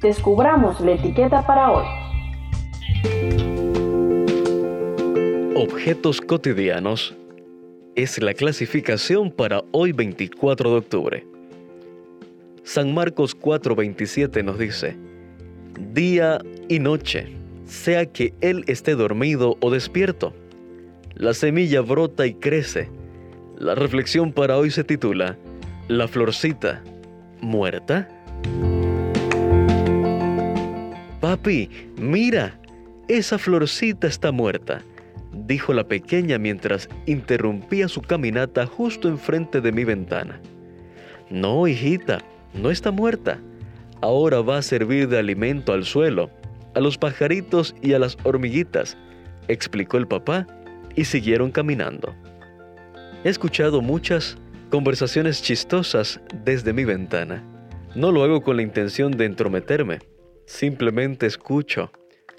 descubramos la etiqueta para hoy. Objetos cotidianos es la clasificación para hoy 24 de octubre. San Marcos 4:27 nos dice, día y noche, sea que él esté dormido o despierto. La semilla brota y crece. La reflexión para hoy se titula, La florcita, ¿muerta? Papi, mira, esa florcita está muerta dijo la pequeña mientras interrumpía su caminata justo enfrente de mi ventana. No, hijita, no está muerta. Ahora va a servir de alimento al suelo, a los pajaritos y a las hormiguitas, explicó el papá, y siguieron caminando. He escuchado muchas conversaciones chistosas desde mi ventana. No lo hago con la intención de entrometerme, simplemente escucho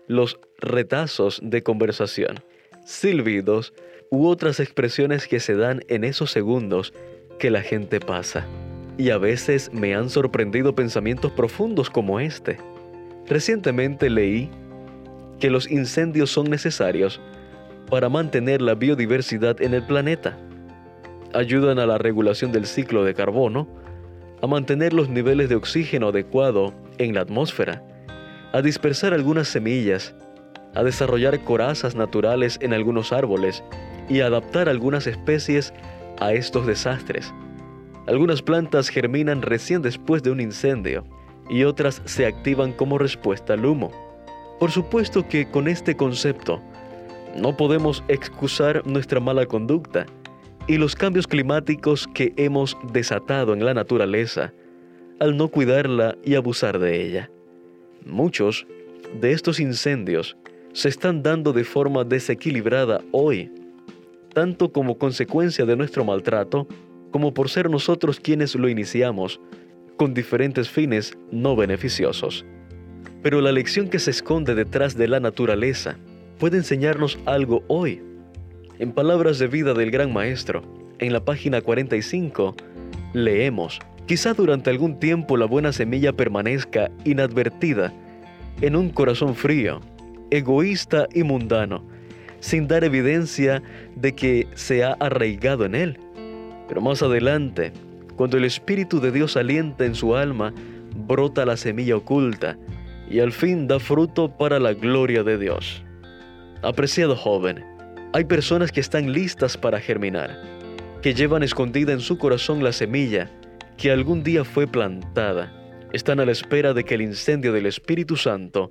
los retazos de conversación silbidos u otras expresiones que se dan en esos segundos que la gente pasa. Y a veces me han sorprendido pensamientos profundos como este. Recientemente leí que los incendios son necesarios para mantener la biodiversidad en el planeta. Ayudan a la regulación del ciclo de carbono, a mantener los niveles de oxígeno adecuado en la atmósfera, a dispersar algunas semillas a desarrollar corazas naturales en algunos árboles y adaptar algunas especies a estos desastres. Algunas plantas germinan recién después de un incendio y otras se activan como respuesta al humo. Por supuesto que con este concepto no podemos excusar nuestra mala conducta y los cambios climáticos que hemos desatado en la naturaleza al no cuidarla y abusar de ella. Muchos de estos incendios se están dando de forma desequilibrada hoy, tanto como consecuencia de nuestro maltrato, como por ser nosotros quienes lo iniciamos, con diferentes fines no beneficiosos. Pero la lección que se esconde detrás de la naturaleza puede enseñarnos algo hoy. En palabras de vida del gran maestro, en la página 45, leemos, quizá durante algún tiempo la buena semilla permanezca inadvertida en un corazón frío, egoísta y mundano, sin dar evidencia de que se ha arraigado en él. Pero más adelante, cuando el Espíritu de Dios alienta en su alma, brota la semilla oculta y al fin da fruto para la gloria de Dios. Apreciado joven, hay personas que están listas para germinar, que llevan escondida en su corazón la semilla que algún día fue plantada. Están a la espera de que el incendio del Espíritu Santo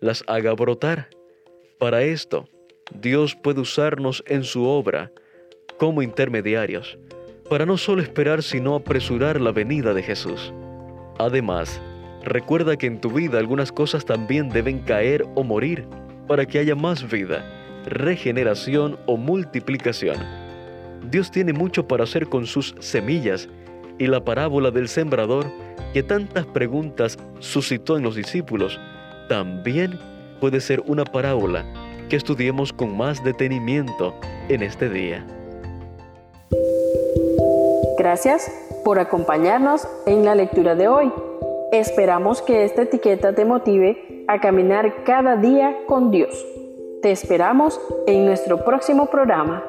las haga brotar. Para esto, Dios puede usarnos en su obra como intermediarios, para no solo esperar sino apresurar la venida de Jesús. Además, recuerda que en tu vida algunas cosas también deben caer o morir para que haya más vida, regeneración o multiplicación. Dios tiene mucho para hacer con sus semillas y la parábola del sembrador que tantas preguntas suscitó en los discípulos también puede ser una parábola que estudiemos con más detenimiento en este día. Gracias por acompañarnos en la lectura de hoy. Esperamos que esta etiqueta te motive a caminar cada día con Dios. Te esperamos en nuestro próximo programa.